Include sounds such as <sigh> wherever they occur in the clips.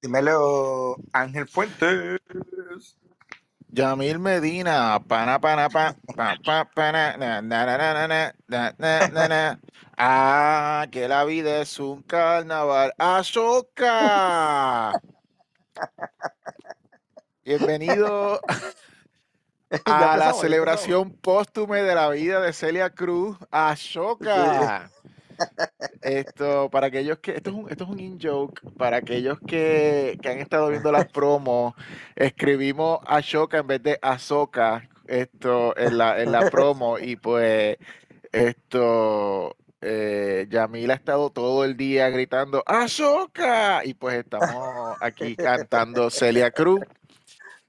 Dímelo, Ángel Fuentes. Yamil Medina, pana, pana, pa, pa, pa, pana, na, na, na, na, na, na, na, na, na, na. Ah, que la vida es un carnaval. ¡Azoka! Bienvenido <laughs> a la celebración póstume de la vida de Celia Cruz. ¡Ashoka! Esto, para aquellos que, esto es un, esto es un in-joke, para aquellos que, que han estado viendo las promos, escribimos Ashoka en vez de Azoka, esto, en la, en la promo, y pues, esto, eh, Yamil ha estado todo el día gritando ¡Ashoka! Y pues estamos aquí cantando Celia Cruz.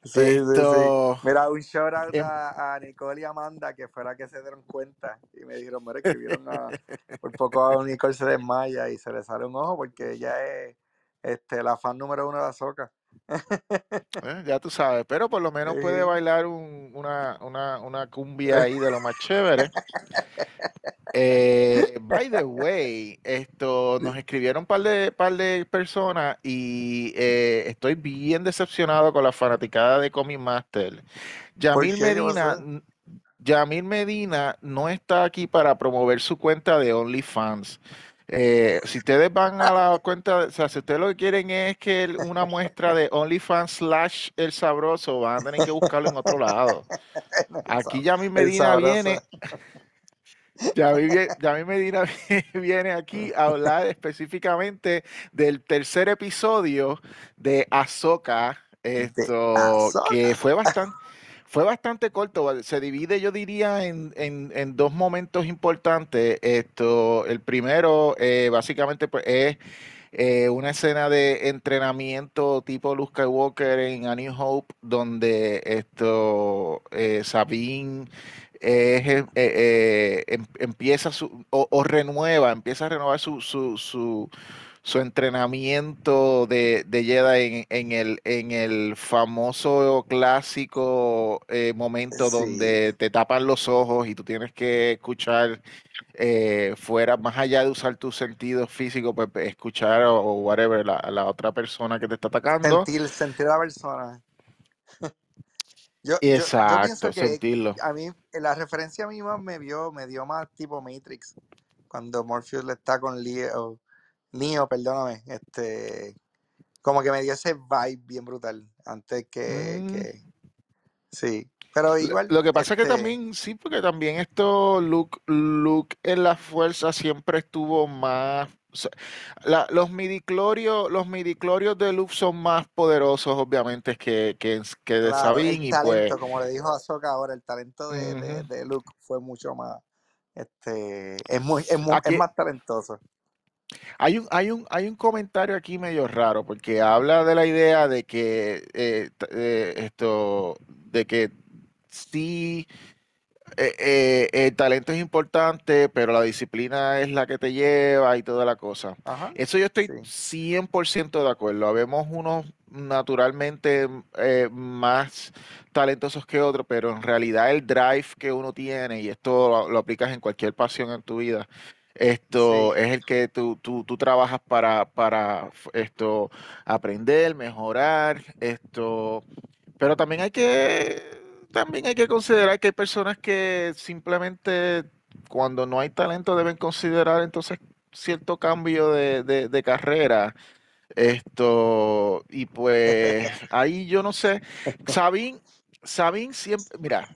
Sí, sí, sí. Mira, un shout out em- a, a Nicole y Amanda, que fuera que se dieron cuenta y me dijeron, mira, escribieron a, <laughs> por poco a Nicole se desmaya y se le sale un ojo porque ella es este, la fan número uno de Azoka. Eh, ya tú sabes, pero por lo menos puede bailar un- una, una, una cumbia ahí de lo más chévere. <laughs> Eh, <laughs> by the way, esto nos escribieron un par de, par de personas y eh, estoy bien decepcionado con la fanaticada de Comic Master. ¿Por Yamil Medina, pasó? n- Yamil Medina no está aquí para promover su cuenta de OnlyFans. Eh, si ustedes van a la cuenta, o sea, si ustedes lo que quieren es que el- una muestra de OnlyFans slash El Sabroso, van a tener que buscarlo en otro lado. <laughs> Aquí Yamil Medina viene, Yamil Medina <laughs> viene aquí a hablar específicamente del tercer episodio de Ahsoka, De esto que Azoka. fue bastante, fue bastante corto, se divide yo diría en, en- en dos momentos importantes. Esto, el primero eh, básicamente pues, es eh, una escena de entrenamiento tipo Luke Skywalker en A New Hope, donde esto eh, Sabine eh, eh, em- empieza su, o, o renueva, empieza a renovar su, su, su, su entrenamiento de, de Jedi en, en el, en el famoso clásico eh, momento Sí. donde te tapan los ojos y tú tienes que escuchar fuera, más allá de usar tus sentidos físicos, pues escuchar o, o whatever, la, la otra persona que te está atacando. Sentir, sentir a la persona. Yo, yo, yo Exacto, que sentirlo. a mí, la referencia a mí más me vio, me dio más tipo Matrix, cuando Morpheus le está con Leo, Neo, perdóname, este, como que me dio ese vibe bien brutal, antes que, Mm. que, sí, pero Lo igual, lo que pasa es que este, también, sí, porque también esto, Luke, Luke en la fuerza siempre estuvo más. La- los midiclorios, los midiclorios de Luke son más poderosos, obviamente, que, que, que de claro, el Sabine, y pues. talento, como le dijo Ahsoka ahora, el talento de, de, Luke fue mucho más, este, es muy, es muy, es más talentoso. Hay un, hay un, hay un comentario aquí medio raro, porque habla de la idea de que eh, eh, esto, de que sí, eh, eh, el talento es importante, pero la disciplina es la que te lleva y toda la cosa. Ajá, Eso yo estoy sí, 100% de acuerdo. Habemos unos naturalmente eh, más talentosos que otros, pero en realidad el drive que uno tiene, y esto lo, lo aplicas en cualquier pasión en tu vida, esto sí, es el que tú, tú, tú trabajas para, para esto aprender, mejorar, esto, pero también hay que, también hay que considerar que hay personas que simplemente cuando no hay talento deben considerar entonces cierto cambio de, de, carrera. Esto, y pues ahí yo no sé. Sabine, Sabine siempre, mira,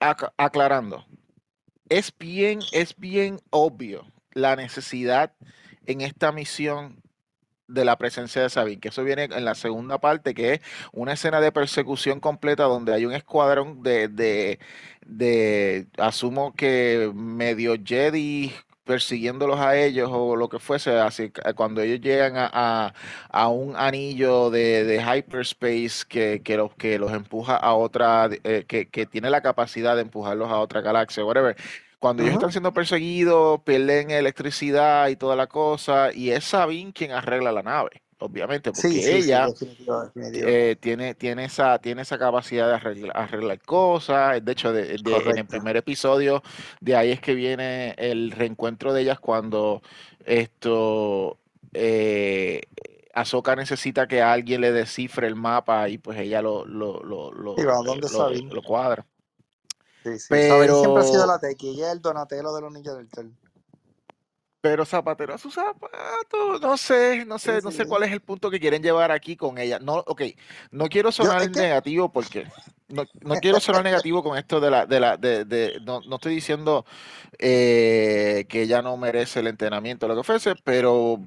ac- aclarando, es bien, es bien obvio la necesidad en esta misión de la presencia de Sabine, que eso viene en la segunda parte, que es una escena de persecución completa donde hay un escuadrón de, de, de asumo que medio Jedi persiguiéndolos a ellos o lo que fuese, así que cuando ellos llegan a, a- a un anillo de, de hyperspace que, que, los, que los empuja a otra, eh, que, que tiene la capacidad de empujarlos a otra galaxia, whatever. Cuando ellos están siendo perseguidos, pierden electricidad y toda la cosa, y es Sabine quien arregla la nave, obviamente, porque sí, sí, ella definitivo, definitivo. eh, tiene, tiene esa, tiene esa capacidad de arreglar, arreglar cosas. De hecho, de- de- en el primer episodio, de ahí es que viene el reencuentro de ellas cuando esto eh, Ahsoka necesita que alguien le descifre el mapa y pues ella lo, lo, lo, lo, Y va lo cuadra. Sí, sí. Pero- siempre ha sido la tequi. Ella es el Donatello de los Ninjas del Tel. Pero zapatero a sus zapatos, no sé, no sé, Sí, no sé cuál es el punto que quieren llevar aquí con ella. No, ok, no quiero sonar que- negativo porque no, no quiero sonar <laughs> negativo con esto de la, de la, de, de- no, no estoy diciendo eh, que ella no merece el entrenamiento, lo que ofrece, pero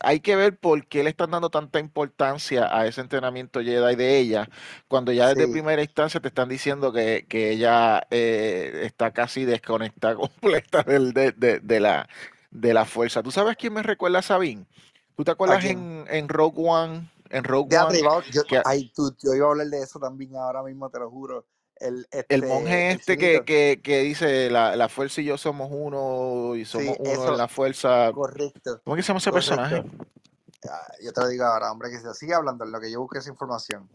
hay que ver por qué le están dando tanta importancia a ese entrenamiento Jedi de ella, cuando ya desde Sí. primera instancia te están diciendo que, que ella eh, está casi desconectada <laughs> completa del, de, de- de la, de la fuerza. ¿Tú sabes quién me recuerda a Sabine? ¿Tú te acuerdas en, en Rogue One? En Rogue One, arriba, yo, que- ay, tú, yo iba a hablar de eso también ahora mismo, te lo juro. El, este, el monje el este que, que, que dice la, la fuerza y yo somos uno y somos Sí, uno eso- en la fuerza. Correcto. ¿Cómo que se llama ese correcto. personaje? Ah, Yo te lo digo ahora, hombre, que se sigue hablando en lo que yo busque esa información.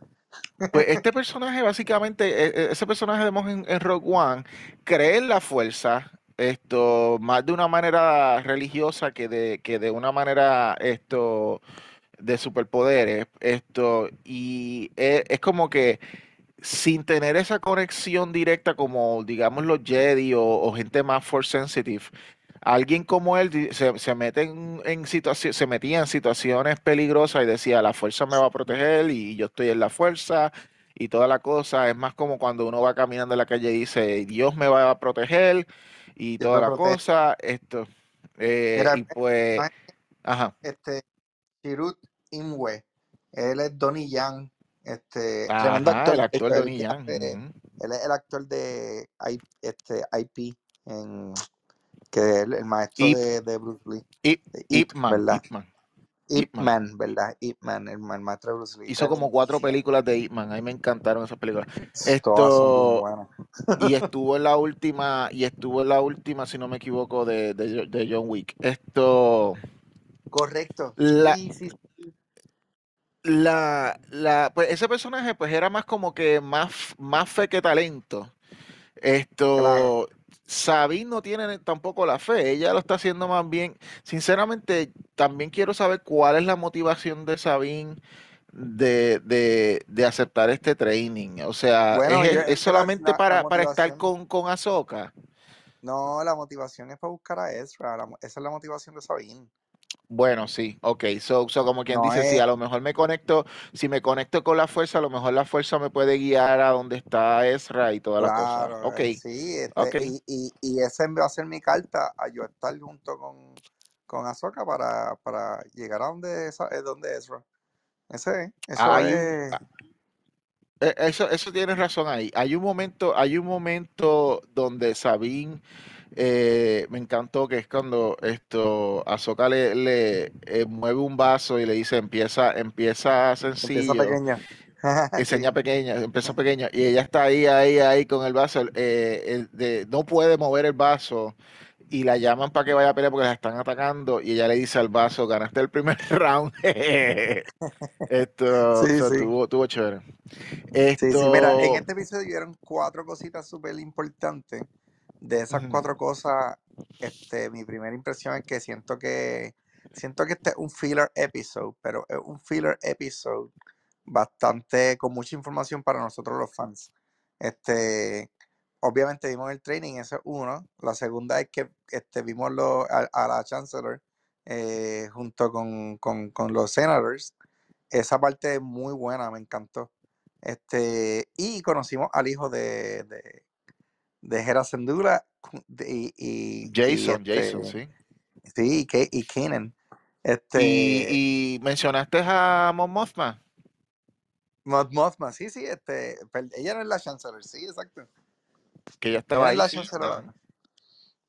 Pues <laughs> este personaje, básicamente, e- e- ese personaje de monje en, en Rogue One, cree en la fuerza, esto, más de una manera religiosa que de, que de una manera, esto, de superpoderes, esto, y es, es como que sin tener esa conexión directa como, digamos, los Jedi o, o gente más force sensitive, alguien como él se, se mete en, en se metía en situaciones peligrosas y decía, la fuerza me va a proteger y yo estoy en la fuerza y toda la cosa. Es más como cuando uno va caminando en la calle y dice, Dios me va a proteger y toda la protege. cosa. Esto. eh, y pues, <laughs> ajá. Este, Chirut Imwe, él es Donnie Yang, este, tremendo Ajá, actor. el actor el Donnie que Yang. hace- ujú. Él es el actor de I- este, IP, en, que es el, el maestro Ip. de, de Bruce Lee. Ip- de Ip, Ip Man, ¿verdad? Ip Man. Ip Man. ¿verdad? Ip Man, el, el maestro de Bruce Lee. Hizo como cuatro películas de Ip Man. A mí me encantaron esas películas. Esto, y <laughs> estuvo en la última, y estuvo en la última, si no me equivoco, de, de, de John Wick. Esto, Correcto. La- Sí, sí, sí. La, la, pues ese personaje, pues era más como que más, más fe que talento. Esto, Claro. Sabine no tiene tampoco la fe, ella lo está haciendo más bien. Sinceramente, también quiero saber cuál es la motivación de Sabine de, de, de aceptar este training. O sea, Bueno, ¿es, yo- es solamente la- para, para estar con, con Ahsoka. No, la motivación es para buscar a Ezra. la esa es la motivación de Sabine. Bueno, sí, ok. So, so como quien No dice, es- a lo mejor me conecto, si me conecto con la fuerza, a lo mejor la fuerza me puede guiar a donde está Ezra y toda la cosa. Claro, Ok, eh, sí, este, y, y, y esa va a ser mi carta a yo estar junto con, con Ahsoka para, para llegar a donde, esa, es donde Ezra. Ese es, eso es, ah, Eh, Eso, eso tienes razón ahí. Hay un momento, hay un momento donde Sabine eh, me encantó que es cuando esto Ahsoka le, le eh, mueve un vaso y le dice empieza, empieza sencillo. empieza pequeña. <laughs> Enseña pequeña, empieza pequeña y ella está ahí, ahí, ahí con el vaso, eh, el de- no puede mover el vaso y la llaman para que vaya a pelear porque la están atacando y ella le dice al vaso, ganaste el primer <laughs> round. <laughs> Esto, Sí. Tuvo, tuvo chévere. Sí, mira, en Esto- este episodio vieron cuatro cositas súper importantes. De esas cuatro cosas, este, mi primera impresión es que siento que siento que este es un filler episode, pero es un filler episode bastante con mucha información para nosotros los fans. Este, obviamente vimos el training, ese es uno. La segunda es que este, vimos lo, a, a la Chancellor eh, junto con, con, con los senators. Esa parte es muy buena, me encantó. Este, y conocimos al hijo de, de, de Hera de- y, y- y, Jason, este, Jason, sí. Sí, y, Ke- y Kanan. Este, Y, y mencionaste a Mon Mothma. Mon Mothma, sí, sí, este, ella no es la Chancellor, sí, exacto. que Ella estaba no es ahí. la sí, Chancellor.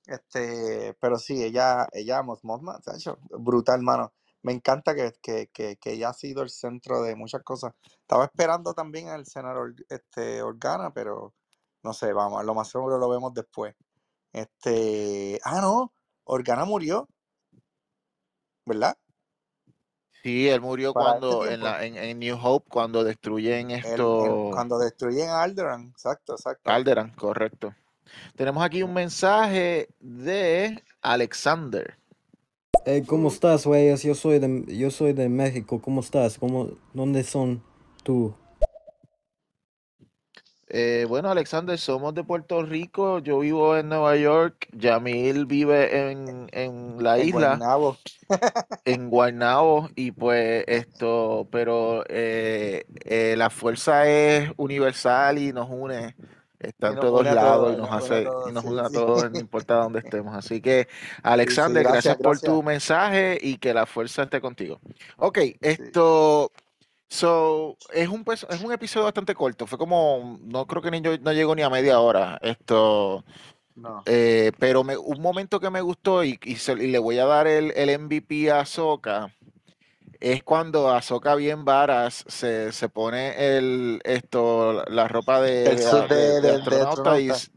Este, pero sí, ella, ella, Mon Mothma, tacho, brutal, mano. Me encanta que, que, que, que ella ha sido el centro de muchas cosas. Estaba esperando también al senador este, Organa, pero no sé, vamos, lo más seguro lo vemos después. Este, ah, no, Organa murió, ¿verdad? Sí, él murió Para este cuando en, la, en, en New Hope, cuando destruyen esto. cuando destruyen a Alderaan, exacto, exacto. Alderan, correcto. Tenemos aquí un mensaje de Alexander. Eh, ¿Cómo estás, güey? Yo soy de, yo soy de México. ¿Cómo estás? ¿Cómo, ¿Dónde son tú? Eh, bueno, Alexander, somos de Puerto Rico. Yo vivo en Nueva York. Yamil vive en, en la En isla, Guaynabo. en Guaynabo. Y pues esto, pero eh, eh, la fuerza es universal y nos une. Está en todos lados y nos hace y nos une a todos, no importa dónde estemos. Así que, Sí, sí, Alexander, gracias gracias, por tu mensaje y que la fuerza esté contigo. Ok, Sí, esto. So, es un, pues, es un episodio bastante corto. Fue como, no creo que ni yo, no llegó ni a media hora. Esto, no. eh, pero me- un momento que me gustó y, y se- y le voy a dar el, el MVP a Ahsoka es cuando Ahsoka bien varas se, se pone el, esto, la ropa de, El de, de- de, astronauta y, astronauta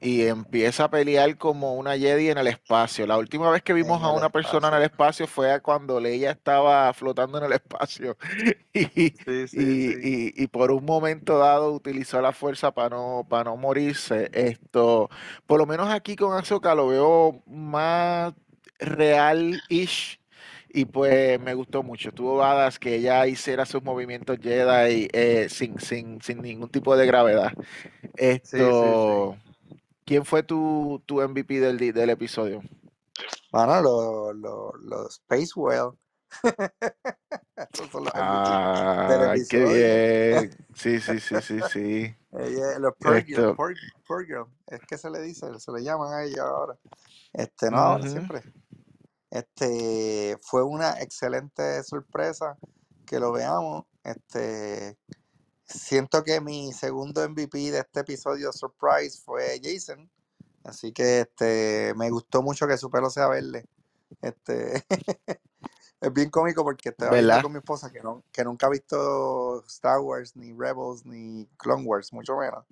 y empieza a pelear como una Jedi en el espacio. La última vez que vimos en a una persona en el espacio. fue cuando Leia estaba flotando en el espacio <laughs> y, Sí, sí, sí. y, y- y por un momento dado utilizó la fuerza para no, para no morirse. Esto, por lo menos aquí con Ahsoka lo veo más real-ish. Y pues me gustó mucho. Estuvo badass que ella hiciera sus movimientos Jedi eh, sin, sin, sin ningún tipo de gravedad. Sí, sí. ¿Quién fue tu, tu MVP del, del episodio? Bueno, los lo, lo Space Whale. <laughs> Son los MVP del Ah, qué bien. Sí, sí, <laughs> sí, sí, sí. Ella- los Purgil, Esto, Pur- Purgil, es que se le dice, se le llaman a ellos ahora. Este, no ahora, siempre. Este, fue una excelente sorpresa que lo veamos. Este, siento que mi segundo MVP de este episodio Surprise fue Jason. Así que este, me gustó mucho que su pelo sea verde. Este, <laughs> es bien cómico porque estaba con mi esposa que, no, que nunca ha visto Star Wars, ni Rebels, ni Clone Wars, mucho menos.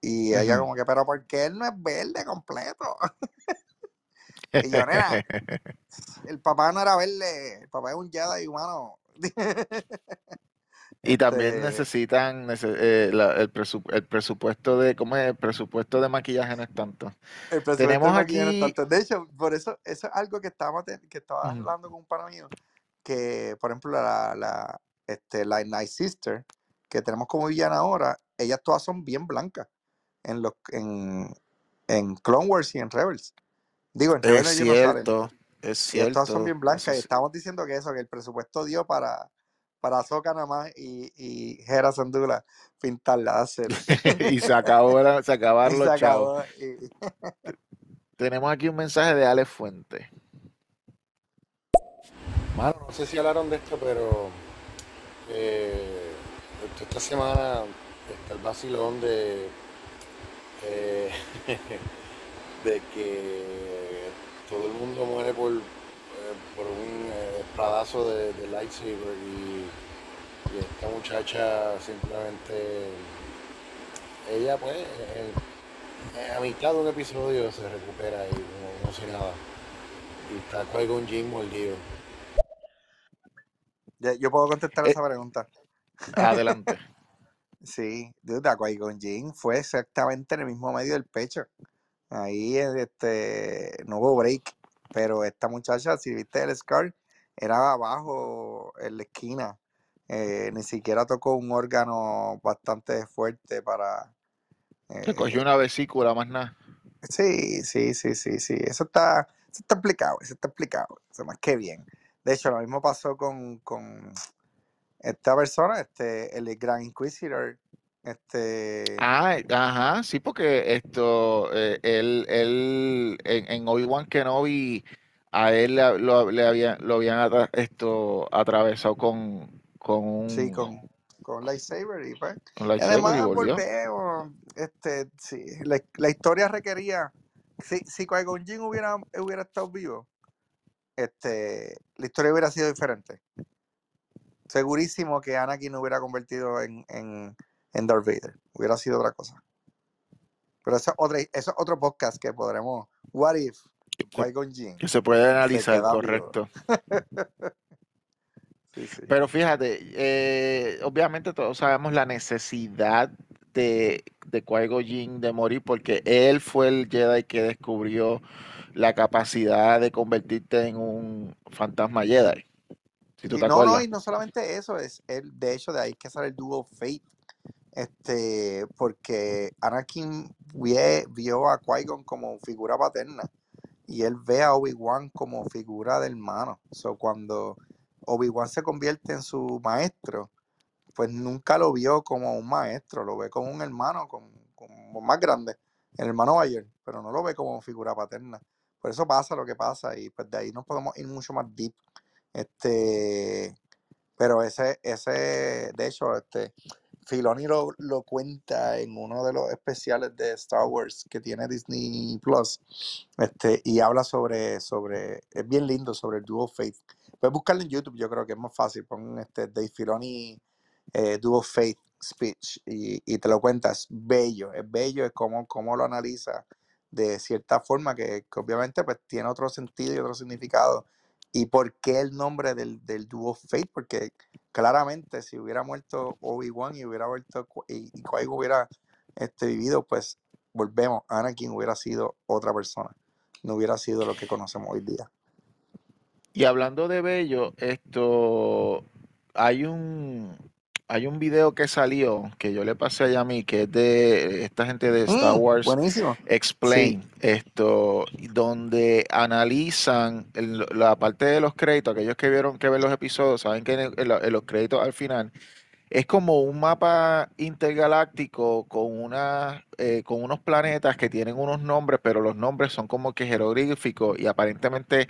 Y ella como que, pero ¿por qué él no es verde completo? <laughs> Y yo, nena, el papá no era verde, el papá es un Jedi humano. <laughs> Y también Este, necesitan nece- eh, la- el, presu- el presupuesto de, ¿cómo es? El presupuesto de maquillaje no es tanto. el presupuesto Tenemos de maquillaje no es aquí, tanto. De hecho, por eso, eso es algo que estaba, que estaba hablando con un pana mío, que por ejemplo la, la, este, la Night Sister, que tenemos como villana ahora, ellas todas son bien blancas en los en, en Clone Wars y en Rebels. Digo, en es Rebels ellos no salen. cierto, es Y ellas todas son cierto, bien blancas. Y estábamos diciendo que eso, que el presupuesto dio para, para Ahsoka nada más y, y Hera Sandula pintarla, hacer. <laughs> Y se acabó la- se <laughs> acabaron los chavos. Y, Tenemos aquí un mensaje de Ale Fuente. Mano, no sé si hablaron de esto, pero eh, esta semana está el vacilón de, eh, <laughs> de que todo el mundo muere por, eh, por un espadazo de, de lightsaber y, y esta muchacha simplemente, ella pues eh, a mitad de un episodio se recupera y no, no sé nada. Y está Qui-Gon Jinn mordido. Yo puedo contestar Eh, esa pregunta. adelante. <laughs> Sí, duda, Qui-Gon Jinn fue exactamente en el mismo medio del pecho. Ahí este, no hubo break. Pero esta muchacha, si viste el scar, era abajo en la esquina. Eh, ni siquiera tocó un órgano bastante fuerte para. Se cogió eh, una vesícula más nada. sí, sí, sí, sí, sí. Eso está, eso está explicado, eso está explicado. Eso más que bien. De hecho, lo mismo pasó con, con esta persona, este, el Gran Inquisitor. Este, Ah, ajá, sí, porque esto, eh, él, él, en, en Obi-Wan Kenobi, a él le, lo, le habían, lo habían atra- esto, atravesado con, con sí, un, con, con lightsaber y pues. Y lightsaber y además volvió. volvemos, este, sí, la, la historia requería, si, si Qui-Gon hubiera, hubiera estado vivo, este, la historia hubiera sido diferente. Segurísimo que Anakin no hubiera convertido en, en, en Darth Vader, hubiera sido otra cosa. Pero eso otra, eso es otro podcast que podremos, what if Que se, puede analizar, correcto. <laughs> Sí, sí. Pero fíjate, eh, obviamente todos sabemos la necesidad de, de Qui-Gon de morir porque él fue el Jedi que descubrió la capacidad de convertirte en un fantasma Jedi. Si tú te no, no, acuerdas. y no solamente eso, es el, de hecho de ahí que sale el dúo Fate, este, porque Anakin vio a Qui-Gon como figura paterna y él ve a Obi-Wan como figura de hermano. So, cuando Obi-Wan se convierte en su maestro, pues nunca lo vio como un maestro, lo ve como un hermano, como, como más grande, el hermano mayor, pero no lo ve como figura paterna. Por eso pasa lo que pasa y pues de ahí nos podemos ir mucho más deep. Este, pero ese, ese, de hecho, este, Filoni lo, lo cuenta en uno de los especiales de Star Wars que tiene Disney Plus, este, y habla sobre, sobre, es bien lindo sobre el Duo Faith. Puedes buscarlo en YouTube, yo creo que es más fácil, pon este Dave Filoni eh, Duo Faith Speech y, y te lo cuenta, es bello, es bello, es como, como lo analiza de cierta forma que, que obviamente pues tiene otro sentido y otro significado. ¿Y por qué el nombre del, del dúo Fate? Porque claramente si hubiera muerto Obi-Wan y hubiera vuelto y, y hubiera este, vivido, pues volvemos, Anakin hubiera sido otra persona. No hubiera sido lo que conocemos hoy día. Y hablando de Bello, esto hay un hay un video que salió que yo le pasé a Yami, que es de esta gente de Star Mm, Wars buenísimo. Sí. Explain, esto, donde analizan el- la parte de los créditos, aquellos que vieron que ven los episodios, saben que el- en los créditos al final es como un mapa intergaláctico con una, eh, con unos planetas que tienen unos nombres, pero los nombres son como que jeroglíficos y aparentemente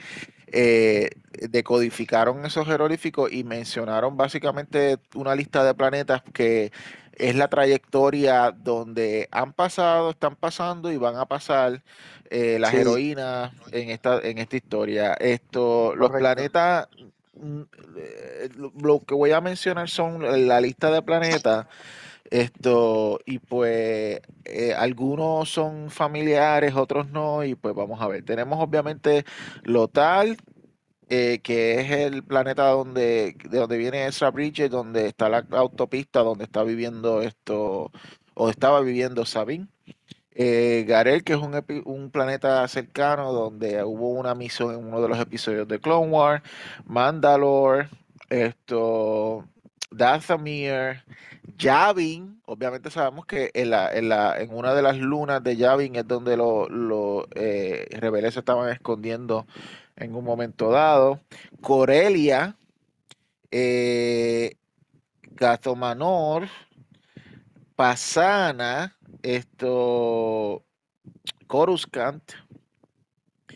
eh, decodificaron esos jeroglíficos y mencionaron básicamente una lista de planetas que es la trayectoria donde han pasado, están pasando y van a pasar eh, las Sí, heroínas en esta, en esta historia. Esto, los planetas, mm, eh, lo que voy a mencionar son la lista de planetas. Esto, y pues eh, algunos son familiares, otros no, y pues vamos a ver. Tenemos obviamente Lotal, eh, que es el planeta donde, de donde viene Ezra Bridges, donde está la autopista, donde está viviendo esto, o estaba viviendo Sabine. Eh, Garel, que es un, un planeta cercano donde hubo una misión en uno de los episodios de Clone Wars, Mandalore, esto, Dathomir, Yavin, obviamente sabemos que en, la, en, la, en una de las lunas de Yavin es donde los los, eh, rebeldes se estaban escondiendo en un momento dado. Corelia, eh, Gatomanor, Pasana, esto, Coruscant,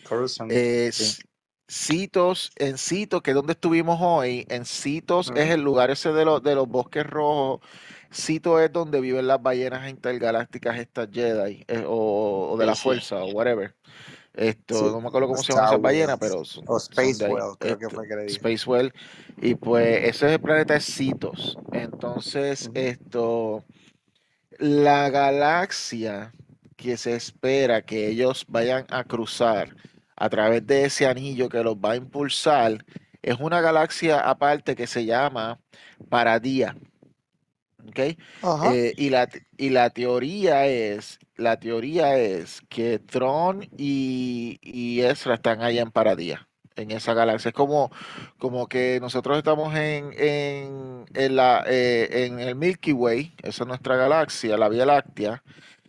Coruscant, eh, sí. Citos, en Citos, que es donde estuvimos hoy, en Citos es el lugar ese de los, de los bosques rojos. Citos es donde viven las ballenas intergalácticas, estas Jedi, eh, o, o de la sí. fuerza, o whatever. Esto, Sí, no me acuerdo cómo se llaman esas ballenas, pero son, o. Spacewell, creo que Este, fue que le dije. Spacewell. Y pues ese es el planeta de Citos. Entonces, esto, la galaxia que se espera que ellos vayan a cruzar a través de ese anillo que los va a impulsar es una galaxia aparte que se llama Paradía. ¿ok? Ajá. Eh, y la, y la teoría es, la teoría es que Tron y, y Ezra están allá en Paradía, en esa galaxia. Es como, como que nosotros estamos en, en, en la, eh, en el Milky Way, esa es nuestra galaxia, la Vía Láctea,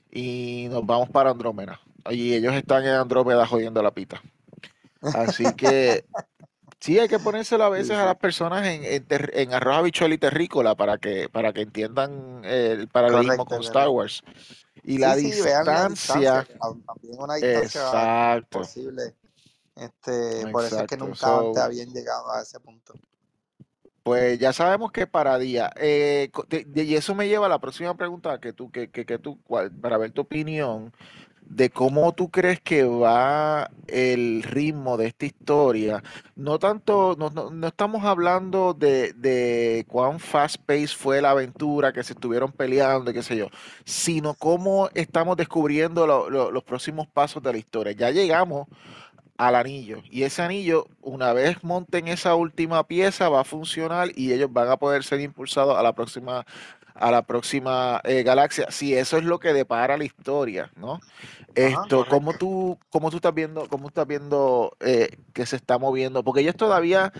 y nos vamos para Andrómeda. Y ellos están en Andrómeda jodiendo la pita. Así que Sí, hay que ponérselo a veces a las personas en, en, ter- en arroz, habichuela y terrícola para que, para que entiendan el paralelismo con Star. Wars. Y la Sí, la distancia, tam- también una distancia exacto, posible. Este, por eso es que nunca antes So, habían llegado a ese punto. pues ya sabemos que para día. Eh, y eso me lleva a la próxima pregunta que tú, que, que, que tú, para ver tu opinión de cómo tú crees que va el ritmo de esta historia. No tanto, no, no- estamos hablando de, de cuán fast pace fue la aventura, que se estuvieron peleando qué sé yo, sino cómo estamos descubriendo lo- lo- los próximos pasos de la historia. Ya llegamos al anillo y ese anillo, una vez monten esa última pieza, va a funcionar y ellos van a poder ser impulsados a la próxima, a la próxima eh, galaxia, si eso es lo que depara la historia, ¿no? Esto, ¿cómo tú, cómo tú estás viendo, cómo estás viendo eh, que se está moviendo? Porque ellos todavía,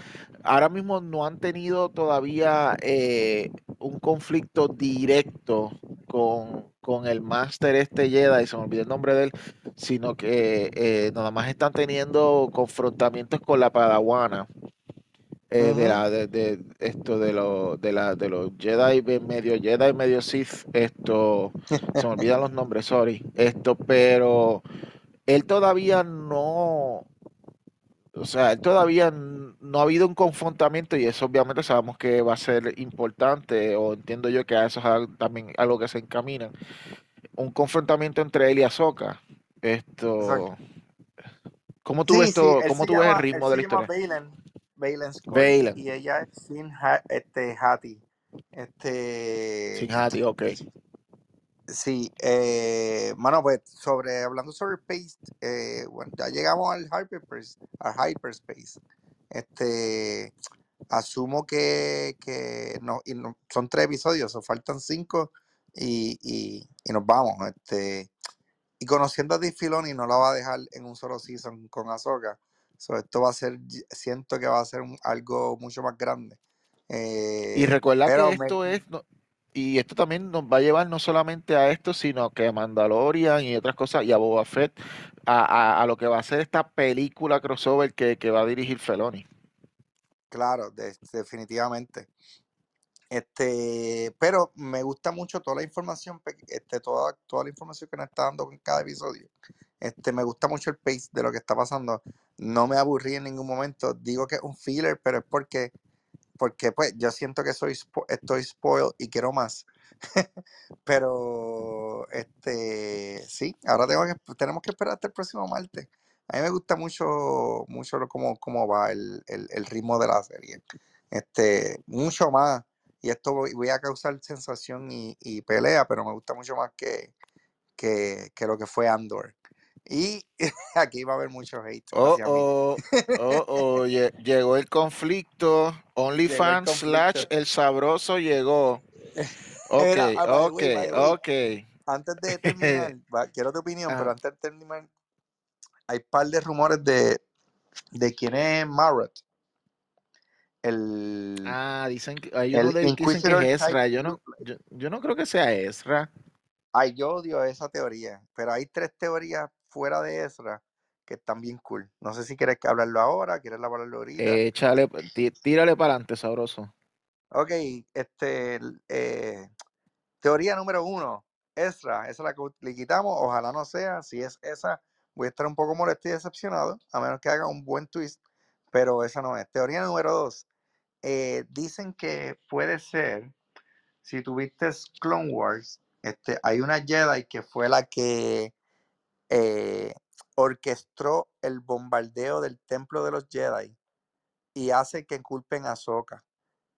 ahora mismo no han tenido todavía eh, un conflicto directo con, con el Master este Jedi, se me olvidó el nombre de él, sino que nada más están teniendo confrontamientos con la Padawana. Eh, de la de, esto de los de la de los Jedi medio Jedi medio Sith esto <laughs> se me olvidan los nombres sorry esto pero él todavía no o sea él todavía no ha habido un confrontamiento y eso obviamente sabemos que va a ser importante o entiendo yo que a eso es también algo que se encamina. Un confrontamiento entre él y Ahsoka esto ¿Cómo tú ves todo, cómo tú ves el ritmo de la historia? Balen y ella es Sin este, Hattie. Este, Sin Hattie, ok. Sí, eh, bueno, pues sobre, hablando sobre Space, eh, bueno, ya llegamos al hyperspace, al hyperspace. Este, asumo que, que no, y no, son tres episodios, o faltan cinco y, y, y, nos vamos. Este, y conociendo a Dave Filoni no la va a dejar en un solo season con Ahsoka esto va a ser, siento que va a ser algo mucho más grande. y eh, recuerda que esto es, y esto también nos va a llevar no solamente a esto, sino que a Mandalorian y otras cosas, y a Boba Fett, a, lo que va a ser esta película crossover que, va a dirigir Feloni. Claro, definitivamente. Este, pero me gusta mucho toda la información, este, toda, toda la información que nos está dando en cada episodio. Este, me gusta mucho el pace de lo que está pasando. No me aburrí en ningún momento. Digo que es un filler, pero es porque, porque pues, yo siento que soy estoy spoiled y quiero más. <laughs> pero, este, sí, ahora tengo que, tenemos que esperar hasta el próximo martes. A mí me gusta mucho, mucho cómo, cómo va el, ritmo de la serie. Este, mucho más. Y esto voy, a causar sensación y, pelea, pero me gusta mucho más que, que, que lo que fue Andor. Y <laughs> aquí va a haber mucho hate. Oh, oh, oh, oh, <laughs> llegó el conflicto. OnlyFans slash el sabroso llegó. <laughs> Ok, ah, ok, ok. Antes de terminar, quiero tu opinión, pero antes de terminar, hay un par de rumores de, de quién es Marrot. El, ah, dicen que hay uno de dicen que es Ezra. Yo no, yo, yo no creo que sea Ezra. Ay, yo odio esa teoría, pero hay tres teorías fuera de Ezra que están bien cool. No sé si quieres hablarlo ahora, quieres hablarlo ahorita. Échale, tírale para adelante, sabroso. Ok, este, eh, teoría número uno, Ezra, esa es la que le quitamos, ojalá no sea, si es esa, voy a estar un poco molesto y decepcionado, a menos que haga un buen twist, pero esa no es. Teoría número dos, eh, dicen que puede ser, si tuviste Clone Wars, este, hay una Jedi que fue la que eh, orquestó el bombardeo del templo de los Jedi y hace que culpen a Ahsoka.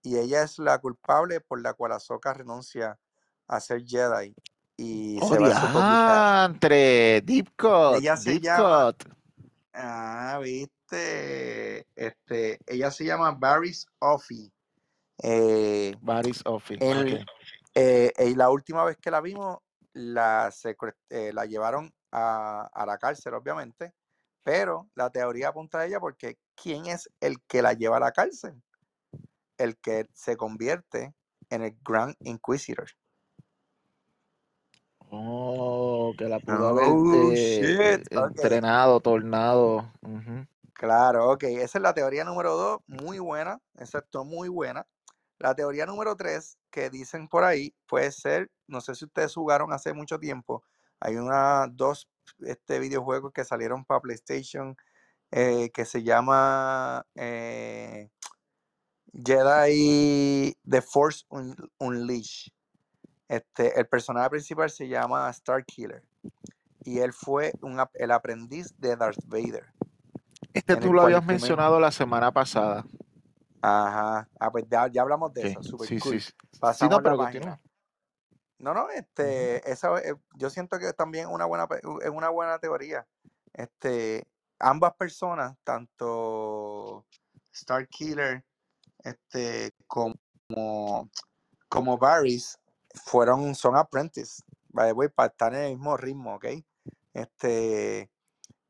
Y ella es la culpable por la cual Ahsoka renuncia a ser Jedi y se va a entre Deep Cut, ella se llama, Ah, viste. Este, ella se llama Barris Offie. Eh, Barris Offie. Eh, y la última vez que la vimos, la, la llevaron a, la cárcel, obviamente, pero la teoría apunta a ella porque ¿quién es el que la lleva a la cárcel? El que se convierte en el Grand Inquisitor. Oh, que la pudo haber oh, eh, entrenado, tornado. Claro, ok. Esa es la teoría número dos, muy buena, exacto, muy buena. La teoría número tres, que dicen por ahí, puede ser, no sé si ustedes jugaron hace mucho tiempo, hay una, dos este, videojuegos que salieron para PlayStation eh, que se llama eh, Jedi The Force Unleashed. Este, el personaje principal se llama Star Killer y él fue un, el aprendiz de Darth Vader. Este tú lo habías mencionado la semana pasada. Ajá, ah, pues ya, hablamos de eso, super sí, cool. Sí, sí. no, pero continúa. No, no, este, esa, eh, yo siento que también una buena, es una buena teoría. Este, ambas personas, tanto Star Killer, este, como, como Varys, fueron, son apprentices, way, para estar en el mismo ritmo, ¿ok? Este,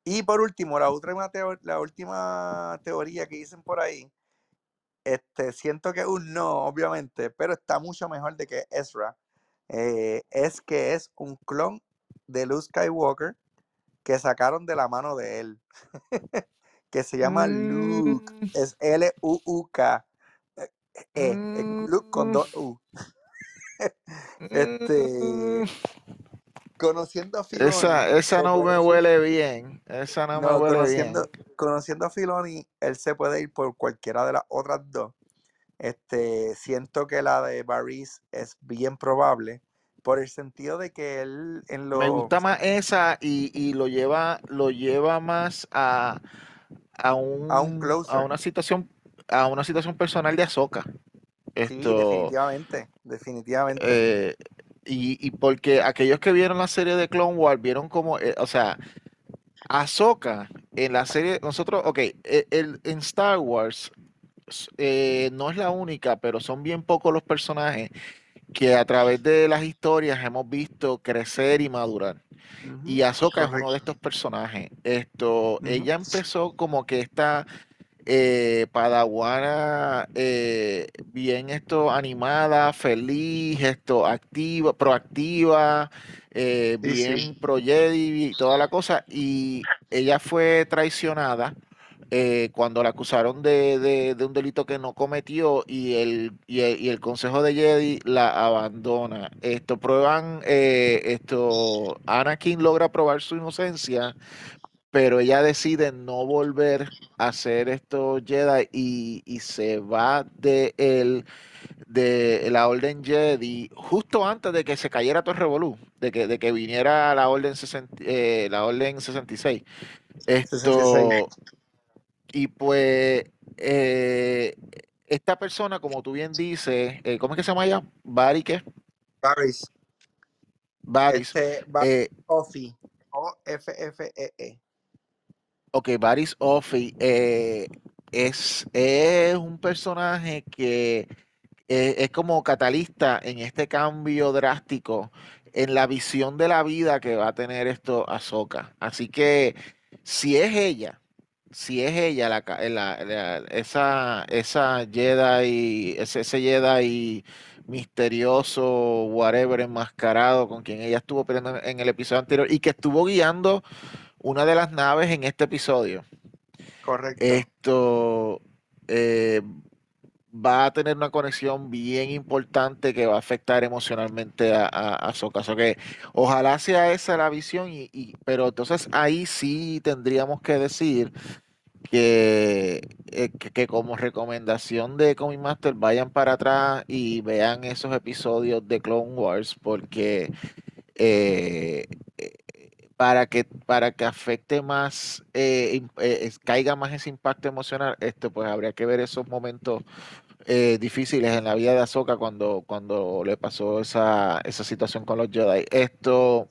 y por último, la la última teoría que dicen por ahí, este, siento que es un no, obviamente, pero está mucho mejor de que Ezra, eh, es que es un clon de Luke Skywalker que sacaron de la mano de él, <laughs> que se llama Luke, Mm, es L-U-U-K, eh, eh, eh, Luke con mm, dos U. <laughs> Este, mm. conociendo a Esa, Filoni, esa se no me puede ir, huele bien. Esa no me huele conociendo, bien. conociendo a Filoni, él se puede ir por cualquiera de las otras dos. Este, siento que la de Baris es bien probable, por el sentido de que él en Me lo, gusta más esa y, y lo lleva, lo lleva más a, a a un un, a una situación, a una situación personal de Ahsoka. sí, Esto, definitivamente, definitivamente, eh, y, y porque aquellos que vieron la serie de Clone Wars vieron como, eh, o sea, Ahsoka en la serie, nosotros, ok, e- el, en Star Wars eh, no es la única, pero son bien pocos los personajes que a través de las historias hemos visto crecer y madurar. Y Ahsoka es uno de estos personajes. Esto, ella empezó como que esta eh, padawana eh, bien esto animada, feliz, esto activa, proactiva, eh, sí, sí, bien pro Jedi y toda la cosa. Y ella fue traicionada eh, cuando la acusaron de, de- de un delito que no cometió y el, y el, y el Consejo de Jedi la abandona. Esto prueban, eh, esto, Anakin logra probar su inocencia pero ella decide no volver a hacer esto Jedi y, y se va de, el, de la Orden Jedi justo antes de que se cayera todo el revolú, de que, de que viniera la Orden, 60 eh, la orden 66. 66, Esto, y pues eh, esta persona, como tú bien dices, eh, ¿cómo es que se llama ella? Bari, ¿qué? Baris, Baris. este, Eh, Offi, O-F-F-E-E, Ok, Baris eh, es, es un personaje que es como catalista en este cambio drástico en la visión de la vida que va a tener esto Ahsoka. Así que si es ella, si es ella la, la- la- esa, esa Jedi, ese, ese Jedi misterioso, whatever, enmascarado con quien ella estuvo peleando en el episodio anterior y que estuvo guiando una de las naves en este episodio. correcto, Esto eh, va a tener una conexión bien importante que va a afectar emocionalmente a, a, a. So que ojalá sea esa la visión, y, y- pero entonces ahí sí tendríamos que decir que, eh, que, que como recomendación de Comic Master vayan para atrás y vean esos episodios de Clone Wars porque eh, eh, para que, para que afecte más, eh, caiga más ese impacto emocional, esto pues habría que ver esos momentos eh, difíciles en la vida de Ahsoka cuando, cuando le pasó esa, esa situación con los Jedi. Esto,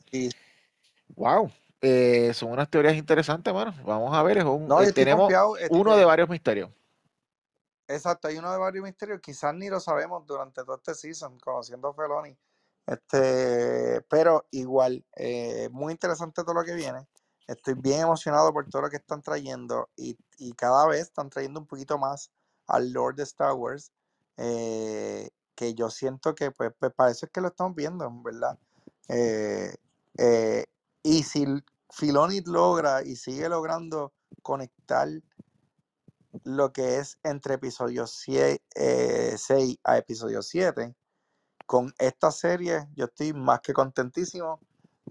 wow, eh, son unas teorías interesantes, mano. Vamos a ver, es un- No, eh, tenemos confiado, uno de varios misterios. exacto, hay uno de varios misterios, quizás ni lo sabemos durante todo este season, conociendo a Feloni, este, pero igual, eh, muy interesante todo lo que viene, estoy bien emocionado por todo lo que están trayendo y, y cada vez están trayendo un poquito más al Lord de Star Wars, eh, que yo siento que pues, pues para eso es que lo estamos viendo, ¿verdad? Eh, y si Filoni logra y sigue logrando conectar lo que es entre episodio 6 a episodio 7. Con esta serie yo estoy más que contentísimo,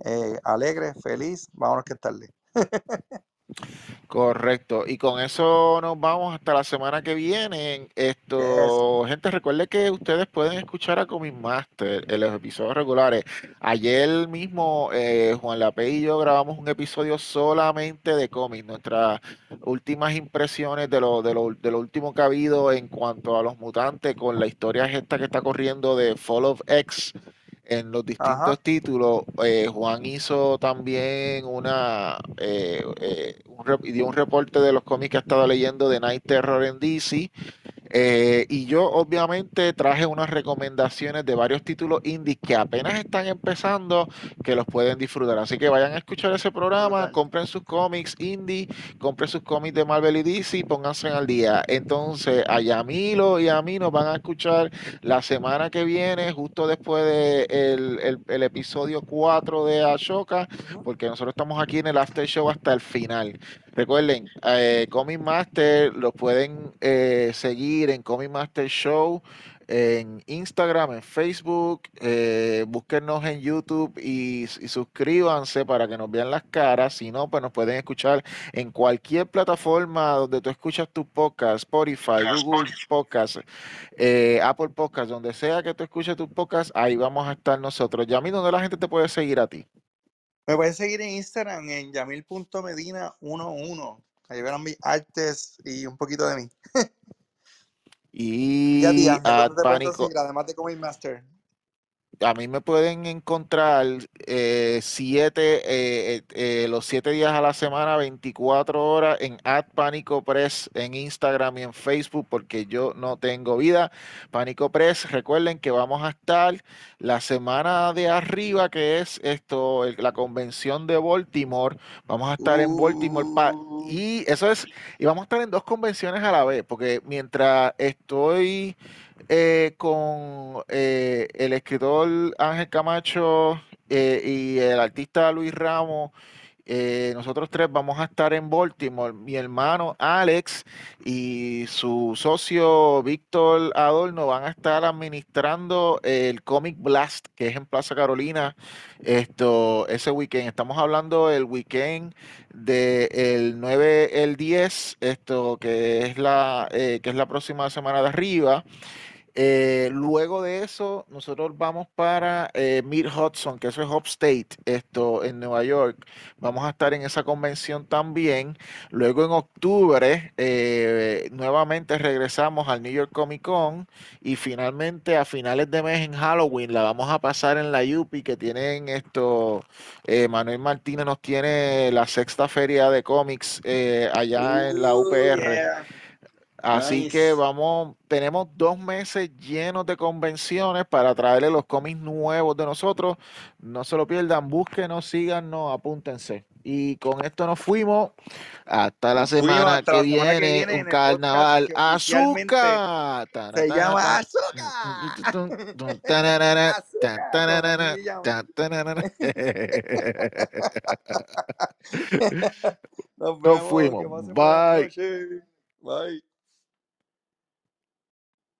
eh, alegre, feliz. Vámonos que tarde. <laughs> Correcto. Y con eso nos vamos hasta la semana que viene. Yes. Esto, gente, recuerde que ustedes pueden escuchar a Comic Master en los episodios regulares. Ayer mismo eh, Juan Lape y yo grabamos un episodio solamente de cómics, nuestras últimas impresiones de lo, de lo, de lo último que ha habido en cuanto a los mutantes con la historia esta que está corriendo de Fall of X en los distintos Ajá. títulos. Eh, Juan hizo también una eh, eh, un dio un reporte de los cómics que ha estado leyendo de Night Terror en DC. Eh, y yo obviamente traje unas recomendaciones de varios títulos indie que apenas están empezando, que los pueden disfrutar. Así que vayan a escuchar ese programa, compren sus cómics indie, compren sus cómics de Marvel y DC y pónganse al día. Entonces, a Yamilo y a mí nos van a escuchar la semana que viene, justo después del de el, el, el episodio 4 de Ashoka, porque nosotros estamos aquí en el After Show hasta el final. Recuerden, eh, Comic Master los pueden eh, seguir en Comic Master Show en Instagram, en Facebook, eh, búsquenos en YouTube y, y, suscríbanse para que nos vean las caras. Si no, pues nos pueden escuchar en cualquier plataforma donde tú escuchas tu podcast, Spotify, Google Podcast, eh, Apple Podcast, donde sea que tú escuches tu podcast, ahí vamos a estar nosotros. Yamil, ¿dónde la gente te puede seguir a ti? Me pueden seguir en Instagram en yamil.medina11. Ahí verán mis artes y un poquito de mí. Y, y a ti, además de Comic Master. A mí me pueden encontrar eh, siete, eh, eh, los siete días a la semana, 24 horas en Ad Pánico Press en Instagram y en Facebook, porque yo no tengo vida. Pánico Press, recuerden que vamos a estar la semana de arriba, que es esto, el, la convención de Baltimore. Vamos a estar uh. en Baltimore y eso es, y vamos a estar en dos convenciones a la vez, porque mientras estoy eh, con eh, el escritor Ángel Camacho eh, y el artista Luis Ramos. Nosotros tres vamos a estar en Baltimore. Mi hermano Alex y su socio Víctor Adorno van a estar administrando el Comic Blast, que es en Plaza Carolina, esto, ese weekend. Estamos hablando del weekend del 9 el 10, esto que es la, que es la próxima semana de arriba. Eh, luego de eso, nosotros vamos para eh, Mid Hudson, que eso es Upstate, esto en Nueva York. Vamos a estar en esa convención también. Luego en octubre, eh, nuevamente regresamos al New York Comic Con y finalmente a finales de mes en Halloween la vamos a pasar en la UPI que tienen esto. Eh, Manuel Martínez nos tiene la sexta feria de cómics allá en la UPR. Yeah. Así nice. que vamos, tenemos dos meses llenos de convenciones para traerle los cómics nuevos de nosotros. No se lo pierdan, búsquenos, síganos, apúntense. Y con esto nos fuimos. Hasta la semana, hasta que, la viene, semana que, viene, un carnaval azúcar. Se llama azúcar. <laughs> Nos fuimos. Bye. Bye.